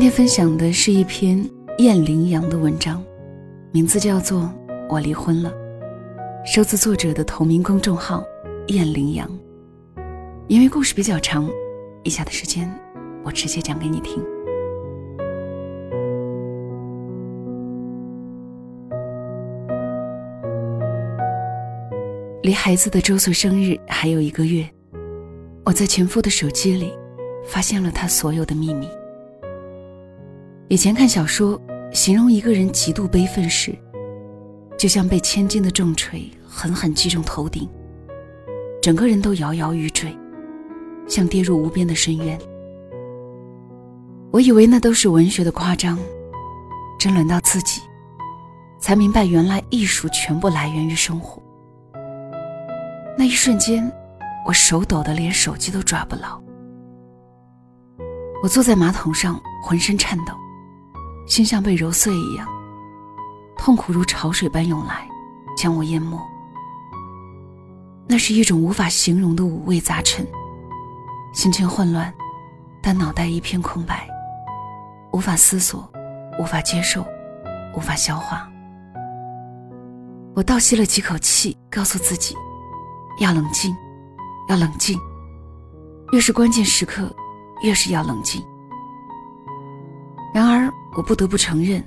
今天分享的是一篇燕羚羊的文章，名字叫做《我离婚了》，收自作者的同名公众号“燕羚羊”。因为故事比较长，以下的时间我直接讲给你听。离孩子的周岁生日还有一个月，我在前夫的手机里发现了他所有的秘密。以前看小说，形容一个人极度悲愤时，就像被千斤的重锤狠狠击中头顶，整个人都摇摇欲坠，像跌入无边的深渊。我以为那都是文学的夸张，真轮到自己，才明白原来艺术全部来源于生活。那一瞬间，我手抖得连手机都抓不牢。我坐在马桶上，浑身颤抖，心像被揉碎一样，痛苦如潮水般涌来，将我淹没。那是一种无法形容的五味杂陈，心情混乱，但脑袋一片空白，无法思索，无法接受，无法消化。我倒吸了几口气，告诉自己。要冷静，要冷静。越是关键时刻，越是要冷静。我不得不承认，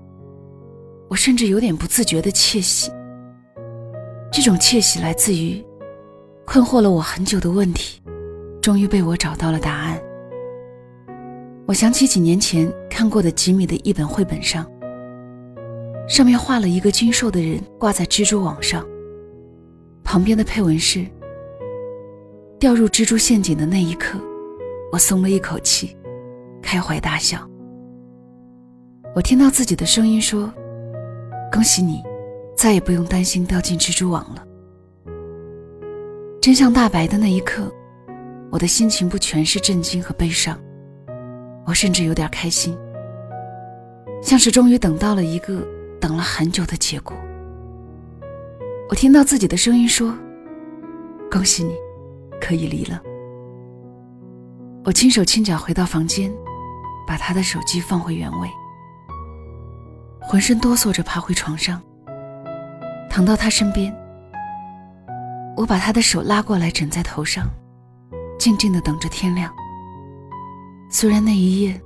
我甚至有点不自觉的窃喜。这种窃喜来自于困惑了我很久的问题，终于被我找到了答案。我想起几年前看过的吉米的一本绘本上，上面画了一个精瘦的人挂在蜘蛛网上，旁边的配文是。掉入蜘蛛陷阱的那一刻，我松了一口气，开怀大笑。我听到自己的声音说：“恭喜你，再也不用担心掉进蜘蛛网了。”真相大白的那一刻，我的心情不全是震惊和悲伤，我甚至有点开心，像是终于等到了一个等了很久的结果。我听到自己的声音说：“恭喜你。”可以离了。我轻手轻脚回到房间，把他的手机放回原位，浑身哆嗦着爬回床上，躺到他身边。我把他的手拉过来枕在头上，静静的等着天亮。虽然那一夜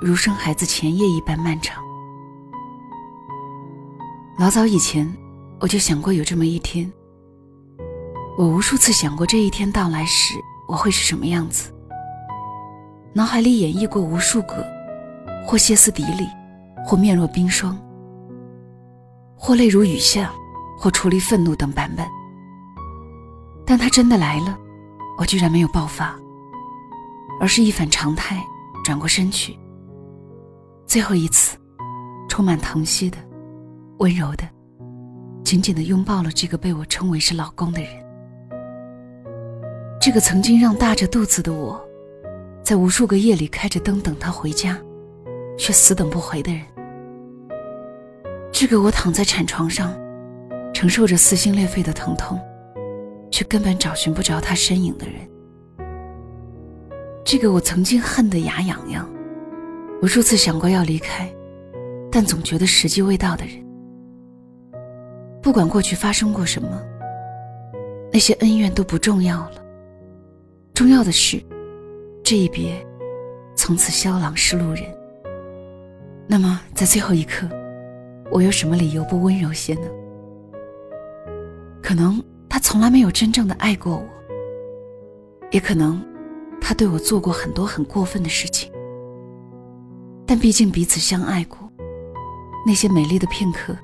如生孩子前夜一般漫长，老早以前我就想过有这么一天。我无数次想过这一天到来时我会是什么样子，脑海里演绎过无数个，或歇斯底里，或面若冰霜，或泪如雨下，或处理愤怒等版本。但他真的来了，我居然没有爆发，而是一反常态，转过身去，最后一次，充满疼惜的、温柔的，紧紧的拥抱了这个被我称为是老公的人。这个曾经让大着肚子的我，在无数个夜里开着灯等他回家，却死等不回的人。这个我躺在产床上，承受着撕心裂肺的疼痛，却根本找寻不着他身影的人。这个我曾经恨得牙痒痒，无数次想过要离开，但总觉得时机未到的人。不管过去发生过什么，那些恩怨都不重要了。重要的是，这一别，从此萧郎是路人。那么，在最后一刻，我有什么理由不温柔些呢？可能他从来没有真正的爱过我，也可能他对我做过很多很过分的事情。但毕竟彼此相爱过，那些美丽的片刻，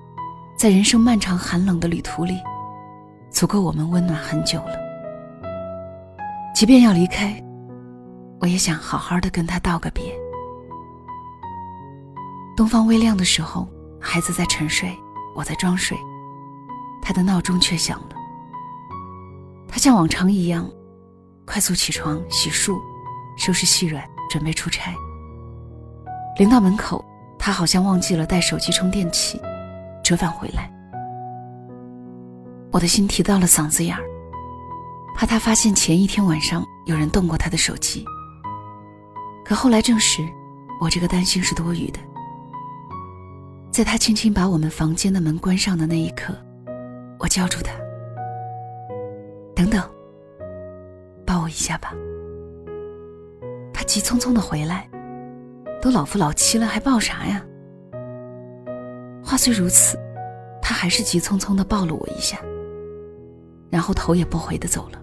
在人生漫长寒冷的旅途里，足够我们温暖很久了。即便要离开，我也想好好的跟他道个别。东方微亮的时候，孩子在沉睡，我在装睡，他的闹钟却响了。他像往常一样，快速起床、洗漱、收拾细软，准备出差。临到门口，他好像忘记了带手机充电器，折返回来。我的心提到了嗓子眼儿。怕他发现前一天晚上有人动过他的手机，可后来证实，我这个担心是多余的。在他轻轻把我们房间的门关上的那一刻，我叫住他：“等等，抱我一下吧。”他急匆匆的回来：“都老夫老妻了，还抱啥呀？”话虽如此，他还是急匆匆的抱了我一下，然后头也不回的走了。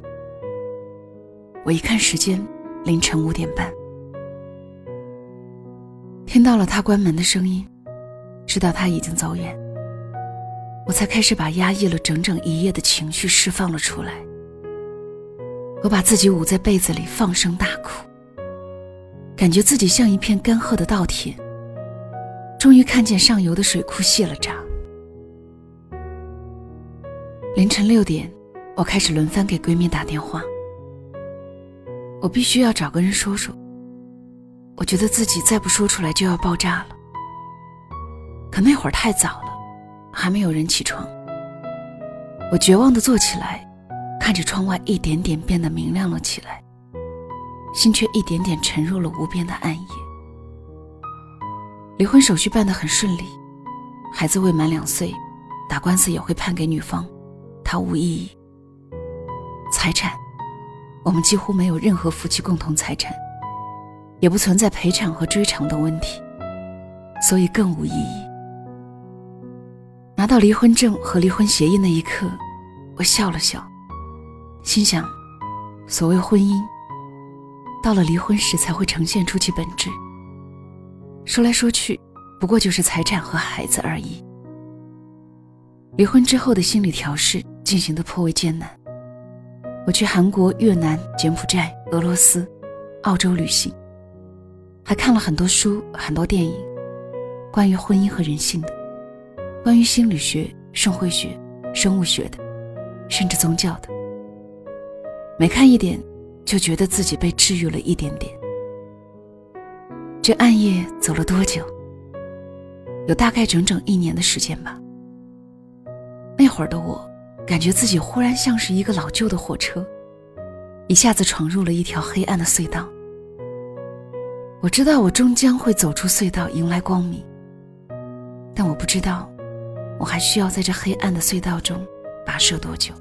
我一看时间，凌晨五点半，听到了他关门的声音。直到他已经走远，我才开始把压抑了整整一夜的情绪释放了出来。我把自己捂在被子里，放声大哭，感觉自己像一片干涸的稻田。终于看见上游的水库泄了闸。凌晨六点，我开始轮番给闺蜜打电话。我必须要找个人说说，我觉得自己再不说出来就要爆炸了。可那会儿太早了，还没有人起床。我绝望地坐起来，看着窗外一点点变得明亮了起来，心却一点点沉入了无边的暗夜。离婚手续办得很顺利，孩子未满两岁，打官司也会判给女方，他无异议。财产，我们几乎没有任何夫妻共同财产，也不存在赔偿和追偿的问题，所以更无意义。拿到离婚证和离婚协议那一刻，我笑了笑，心想：所谓婚姻，到了离婚时才会呈现出其本质。说来说去，不过就是财产和孩子而已。离婚之后的心理调试进行的颇为艰难。我去韩国、越南、柬埔寨、俄罗斯、澳洲旅行，还看了很多书、很多电影，关于婚姻和人性的。关于心理学、社会学、生物学的，甚至宗教的，每看一点，就觉得自己被治愈了一点点。这暗夜走了多久？有大概整整一年的时间吧。那会儿的我，感觉自己忽然像是一个老旧的火车，一下子闯入了一条黑暗的隧道。我知道我终将会走出隧道，迎来光明，但我不知道。我还需要在这黑暗的隧道中跋涉多久？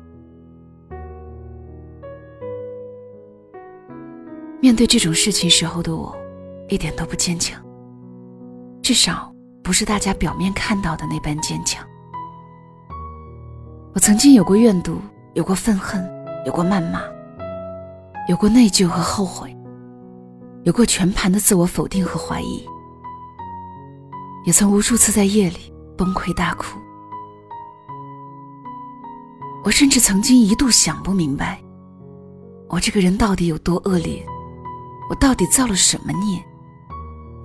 面对这种事情时候的我，一点都不坚强。至少不是大家表面看到的那般坚强。我曾经有过怨毒，有过愤恨，有过谩骂，有过内疚和后悔，有过全盘的自我否定和怀疑，也曾无数次在夜里崩溃大哭。我甚至曾经一度想不明白，我这个人到底有多恶劣，我到底造了什么孽，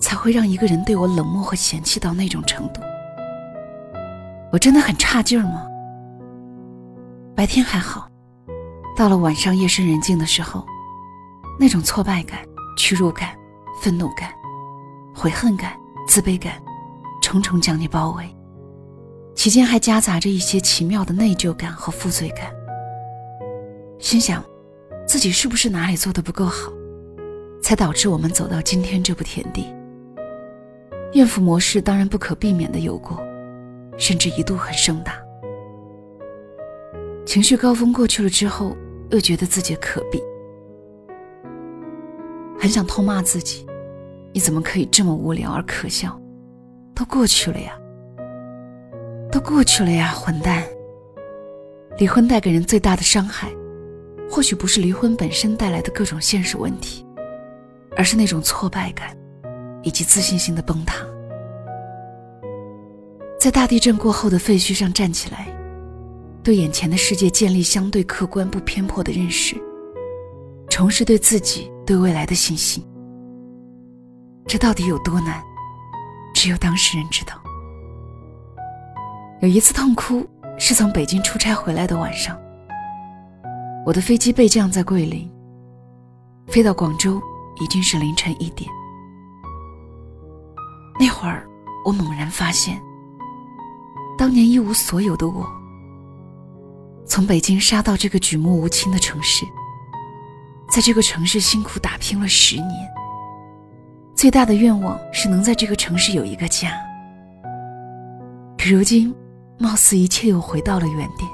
才会让一个人对我冷漠和嫌弃到那种程度？我真的很差劲儿吗？白天还好，到了晚上夜深人静的时候，那种挫败感、屈辱感、愤怒感、悔恨感、自卑感，重重将你包围。其间还夹杂着一些奇妙的内疚感和负罪感，心想，自己是不是哪里做的不够好，才导致我们走到今天这步田地？怨妇模式当然不可避免的有过，甚至一度很盛大。情绪高峰过去了之后，又觉得自己可悲，很想痛骂自己：你怎么可以这么无聊而可笑？都过去了呀。过去了呀，混蛋！离婚带给人最大的伤害，或许不是离婚本身带来的各种现实问题，而是那种挫败感，以及自信心的崩塌。在大地震过后的废墟上站起来，对眼前的世界建立相对客观不偏颇的认识，重拾对自己、对未来的信心。这到底有多难？只有当事人知道。有一次痛哭，是从北京出差回来的晚上。我的飞机备降在桂林，飞到广州已经是凌晨一点。那会儿，我猛然发现，当年一无所有的我，从北京杀到这个举目无亲的城市，在这个城市辛苦打拼了十年，最大的愿望是能在这个城市有一个家。可如今，貌似一切又回到了原点。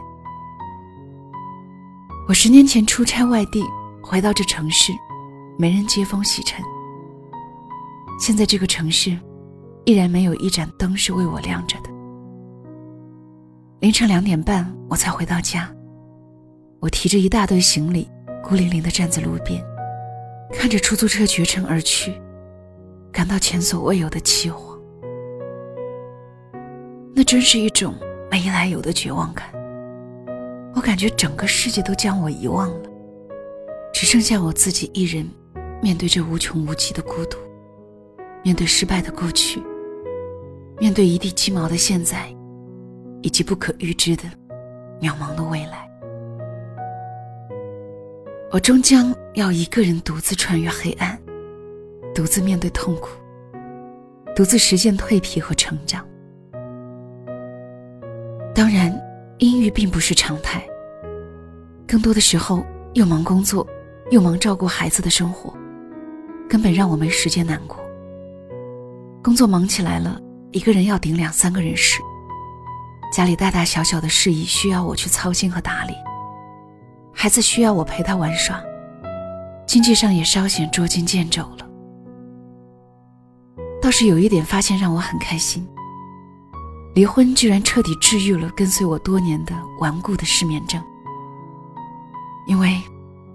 我十年前出差外地，回到这城市，没人接风洗尘。现在这个城市，依然没有一盏灯是为我亮着的。凌晨两点半，我才回到家。我提着一大堆行李，孤零零地站在路边，看着出租车绝尘而去，感到前所未有的凄惶。那真是一种没来由的绝望感。我感觉整个世界都将我遗忘了，只剩下我自己一人，面对这无穷无尽的孤独。面对失败的过去，面对一地鸡毛的现在，以及不可预知的渺茫的未来，我终将要一个人独自穿越黑暗，独自面对痛苦，独自实现蜕皮和成长。当然，阴郁并不是常态，更多的时候又忙工作，又忙照顾孩子的生活，根本让我没时间难过。工作忙起来了，一个人要顶两三个人事，家里大大小小的事宜需要我去操心和打理，孩子需要我陪他玩耍，经济上也稍显捉襟见肘了。倒是有一点发现让我很开心，离婚居然彻底治愈了跟随我多年的顽固的失眠症，因为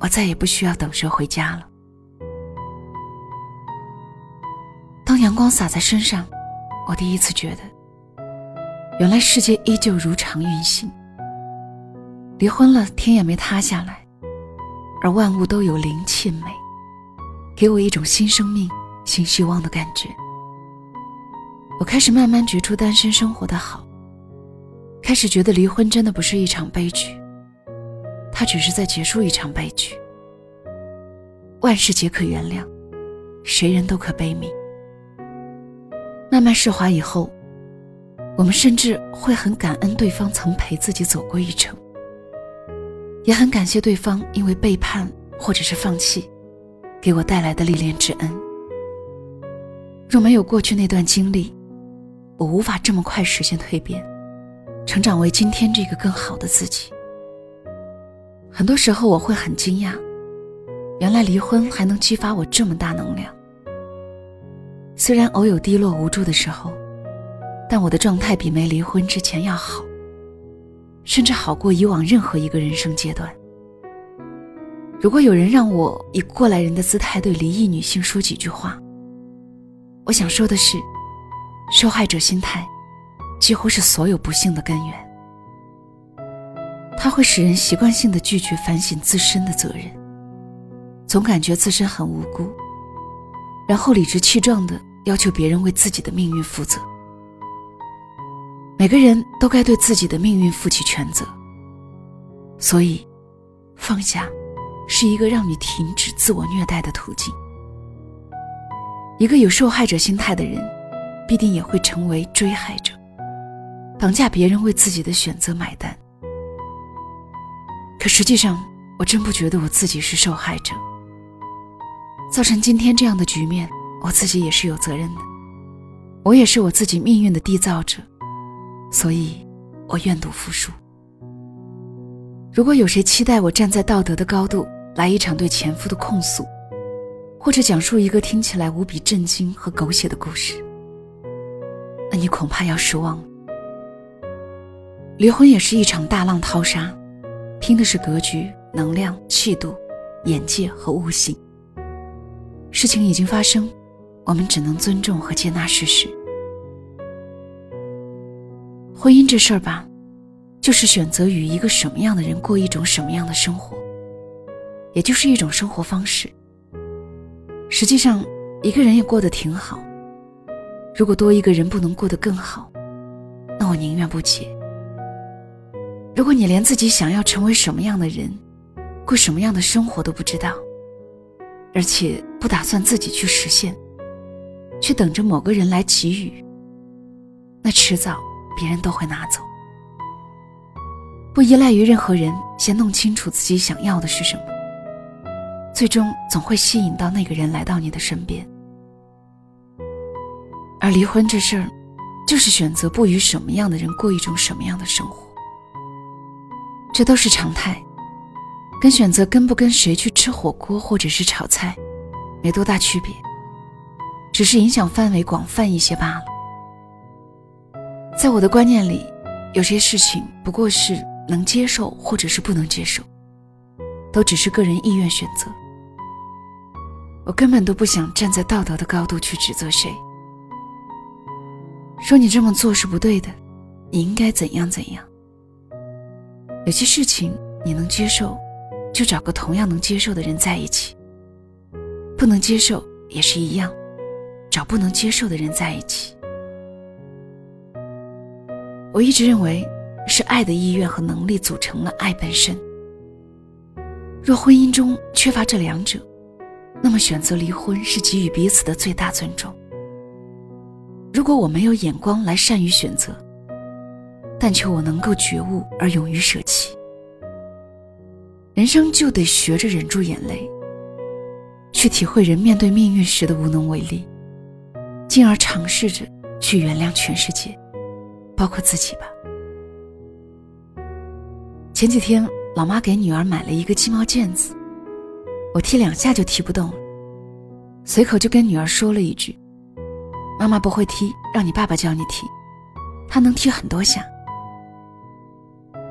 我再也不需要等车回家了。当阳光洒在身上，我第一次觉得，原来世界依旧如常运行。离婚了，天也没塌下来，而万物都有灵气美，给我一种新生命、新希望的感觉。我开始慢慢觉出单身生活的好，开始觉得离婚真的不是一场悲剧，它只是在结束一场悲剧。万事皆可原谅，谁人都可悲悯。慢慢释怀以后，我们甚至会很感恩对方曾陪自己走过一程，也很感谢对方因为背叛或者是放弃，给我带来的历练之恩。若没有过去那段经历，我无法这么快实现蜕变，成长为今天这个更好的自己。很多时候我会很惊讶，原来离婚还能激发我这么大能量。虽然偶有低落无助的时候，但我的状态比没离婚之前要好，甚至好过以往任何一个人生阶段。如果有人让我以过来人的姿态对离异女性说几句话，我想说的是，受害者心态几乎是所有不幸的根源。它会使人习惯性的拒绝反省自身的责任，总感觉自身很无辜，然后理直气壮的。要求别人为自己的命运负责，每个人都该对自己的命运负起全责。所以，放下是一个让你停止自我虐待的途径。一个有受害者心态的人，必定也会成为追害者，绑架别人为自己的选择买单。可实际上，我真不觉得我自己是受害者，造成今天这样的局面。我自己也是有责任的，我也是我自己命运的缔造者，所以，我愿赌服输。如果有谁期待我站在道德的高度来一场对前夫的控诉，或者讲述一个听起来无比震惊和狗血的故事，你恐怕要失望了。离婚也是一场大浪淘沙，拼的是格局、能量、气度、眼界和悟性。事情已经发生。我们只能尊重和接纳事实。婚姻这事儿吧，就是选择与一个什么样的人过一种什么样的生活，也就是一种生活方式。实际上，一个人也过得挺好。如果多一个人不能过得更好，那我宁愿不结。如果你连自己想要成为什么样的人，过什么样的生活都不知道，而且不打算自己去实现。却等着某个人来给予，那迟早别人都会拿走。不依赖于任何人，先弄清楚自己想要的是什么，最终总会吸引到那个人来到你的身边。而离婚这事儿，就是选择不与什么样的人过一种什么样的生活，这都是常态，跟选择跟不跟谁去吃火锅或者是炒菜，没多大区别，只是影响范围广泛一些罢了。在我的观念里，有些事情不过是能接受或者是不能接受，都只是个人意愿选择。我根本都不想站在道德的高度去指责谁，说你这么做是不对的，你应该怎样怎样。有些事情你能接受，就找个同样能接受的人在一起；不能接受也是一样，找不能接受的人在一起。我一直认为，是爱的意愿和能力组成了爱本身。若婚姻中缺乏这两者，那么，选择离婚是给予彼此的最大尊重。如果我没有眼光来善于选择，但求我能够觉悟而勇于舍弃。人生就得学着忍住眼泪，去体会人面对命运时的无能为力，进而尝试着去原谅全世界，包括自己吧。前几天，老妈给女儿买了一个鸡毛毽子。我踢两下就踢不动了，随口就跟女儿说了一句：“妈妈不会踢，让你爸爸教你踢，他能踢很多下。”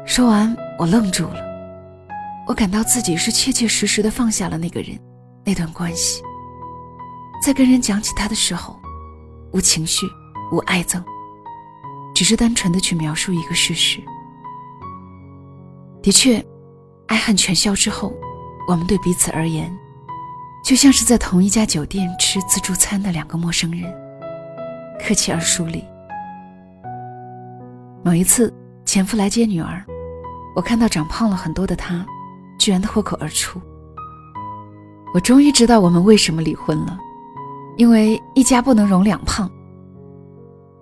说完，我愣住了，我感到自己是切切实实的放下了那个人，那段关系。在跟人讲起他的时候，无情绪，无爱憎，只是单纯的去描述一个事实。的确，爱恨全消之后。我们对彼此而言，就像是在同一家酒店吃自助餐的两个陌生人，客气而疏离。某一次，前夫来接女儿，我看到长胖了很多的他，居然脱口而出：“我终于知道我们为什么离婚了，因为一家不能容两胖。”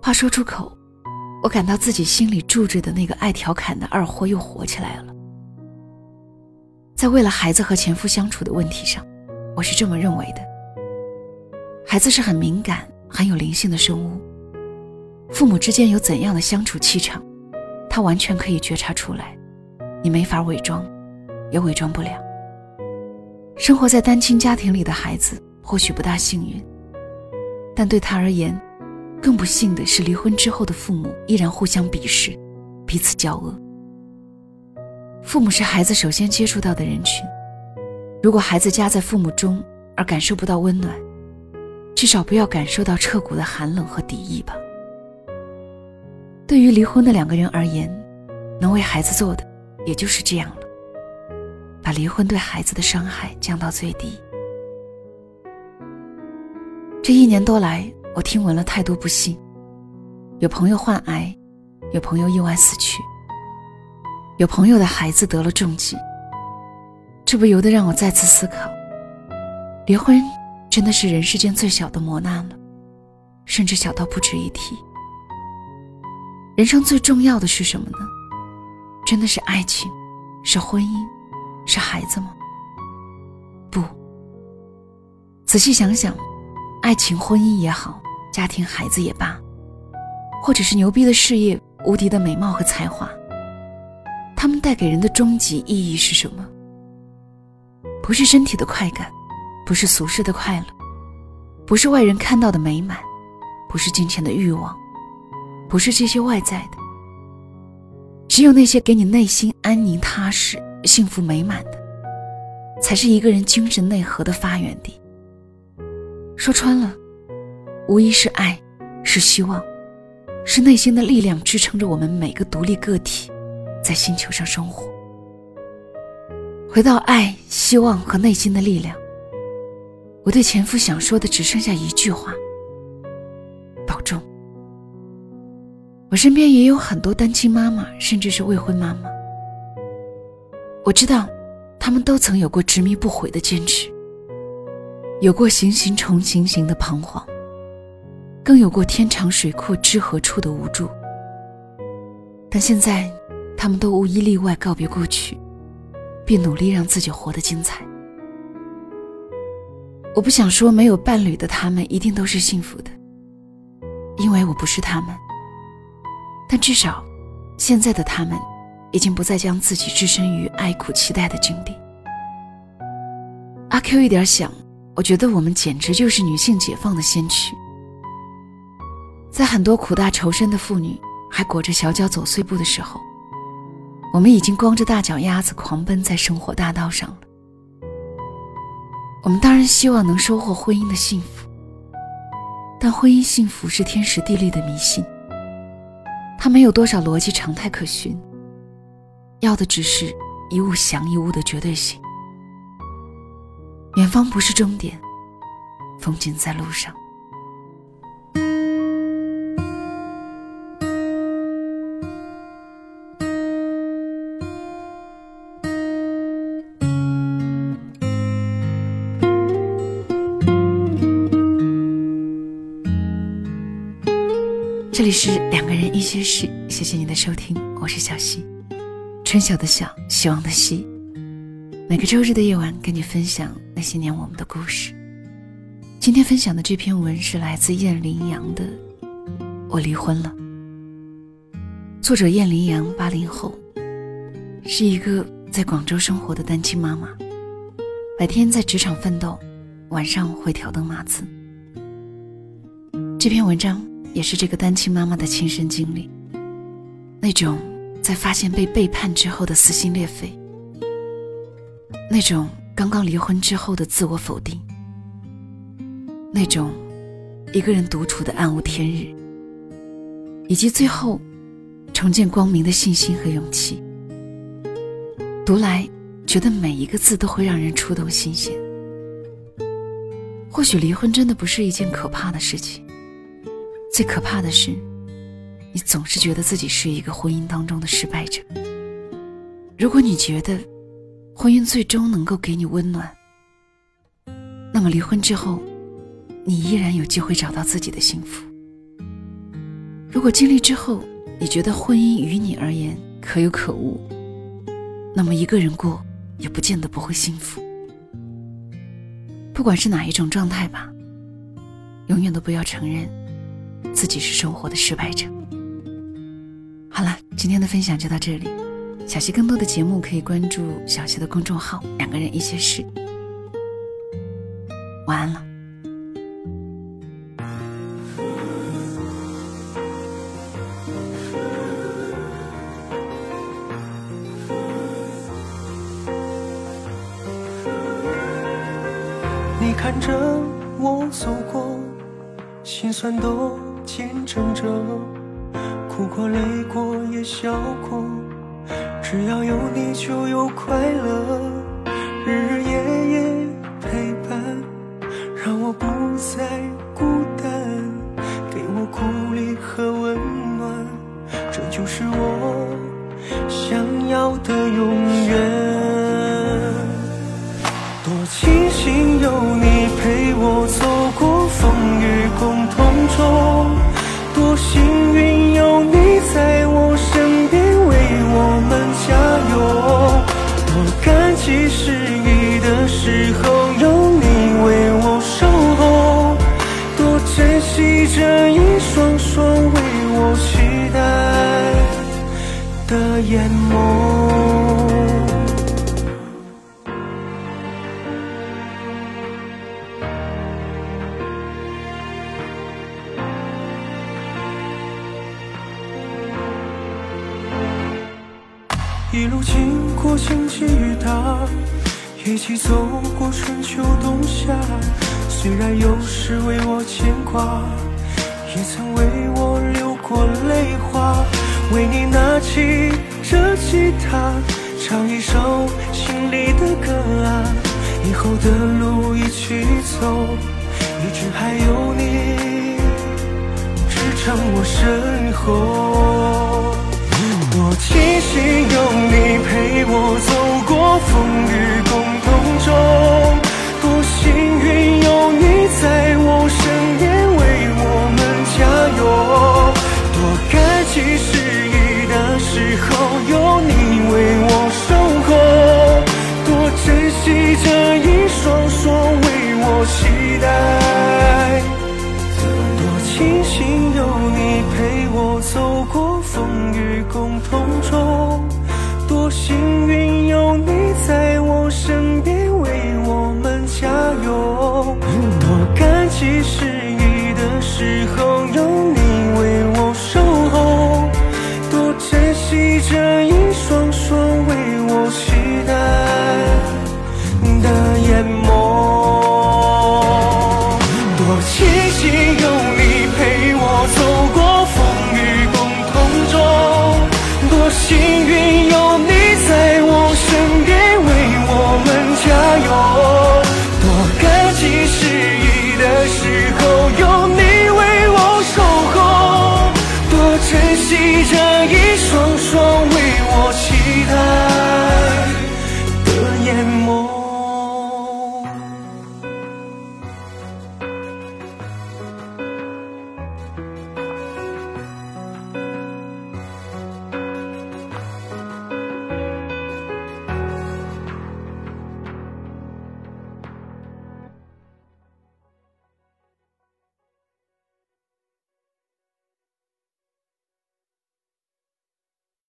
话说出口，我感到自己心里住着的那个爱调侃的二货又活起来了。在为了孩子和前夫相处的问题上，我是这么认为的。孩子是很敏感、很有灵性的生物，父母之间有怎样的相处气场，他完全可以觉察出来，你没法伪装，也伪装不了。生活在单亲家庭里的孩子或许不大幸运，但对他而言，更不幸的是离婚之后的父母依然互相鄙视，彼此交恶。父母是孩子首先接触到的人群，如果孩子夹在父母中而感受不到温暖，至少不要感受到彻骨的寒冷和敌意吧。对于离婚的两个人而言，能为孩子做的也就是这样了，把离婚对孩子的伤害降到最低。这一年多来，我听闻了太多不幸，有朋友患癌，有朋友意外死去。有朋友的孩子得了重疾，这不由得让我再次思考：离婚真的是人世间最小的磨难了，甚至小到不值一提。人生最重要的是什么呢？真的是爱情，是婚姻，是孩子吗？不。仔细想想，爱情、婚姻也好，家庭、孩子也罢，或者是牛逼的事业、无敌的美貌和才华。他们带给人的终极意义是什么？不是身体的快感，不是俗世的快乐，不是外人看到的美满，不是金钱的欲望，不是这些外在的。只有那些给你内心安宁、踏实、幸福、美满的，才是一个人精神内核的发源地。说穿了，无疑是爱，是希望，是内心的力量支撑着我们每个独立个体。在星球上生活，回到爱、希望和内心的力量。我对前夫想说的只剩下一句话：保重。我身边也有很多单亲妈妈，甚至是未婚妈妈。我知道，他们都曾有过执迷不悔的坚持，有过行行重行行的彷徨，更有过天长水阔知何处的无助。但现在。他们都无一例外告别过去，并努力让自己活得精彩。我不想说没有伴侣的他们一定都是幸福的，因为我不是他们。但至少，现在的他们，已经不再将自己置身于爱苦期待的境地。阿 Q 一点想，我觉得我们简直就是女性解放的先驱。在很多苦大仇深的妇女还裹着小脚走碎步的时候，我们已经光着大脚丫子狂奔在生活大道上了。我们当然希望能收获婚姻的幸福，但婚姻幸福是天时地利的迷信。它没有多少逻辑常态可循，要的只是一物降一物的绝对性。远方不是终点，风景在路上。里是两个人一些事，谢谢你的收听，我是小溪，春晓的晓，希望的希。每个周日的夜晚，跟你分享那些年我们的故事。今天分享的这篇文是来自燕羚羊的《我离婚了》。作者燕羚羊，八零后，是一个在广州生活的单亲妈妈，白天在职场奋斗，晚上会挑灯码字。这篇文章。也是这个单亲妈妈的亲身经历，那种在发现被背叛之后的撕心裂肺，那种刚刚离婚之后的自我否定，那种一个人独处的暗无天日，以及最后重见光明的信心和勇气。读来觉得每一个字都会让人触动心弦。或许离婚真的不是一件可怕的事情。最可怕的是，你总是觉得自己是一个婚姻当中的失败者。如果你觉得婚姻最终能够给你温暖，那么离婚之后，你依然有机会找到自己的幸福。如果经历之后你觉得婚姻于你而言可有可无，那么一个人过也不见得不会幸福。不管是哪一种状态吧，永远都不要承认。自己是生活的失败者。好了，今天的分享就到这里。小溪更多的节目可以关注小溪的公众号“两个人一些事”。晚安了。哭过、泪过、也笑过，只要有你就有快乐，日日夜夜陪伴，让我不再孤单，给我鼓励和温暖，这就是我想要的永远。多情 heart.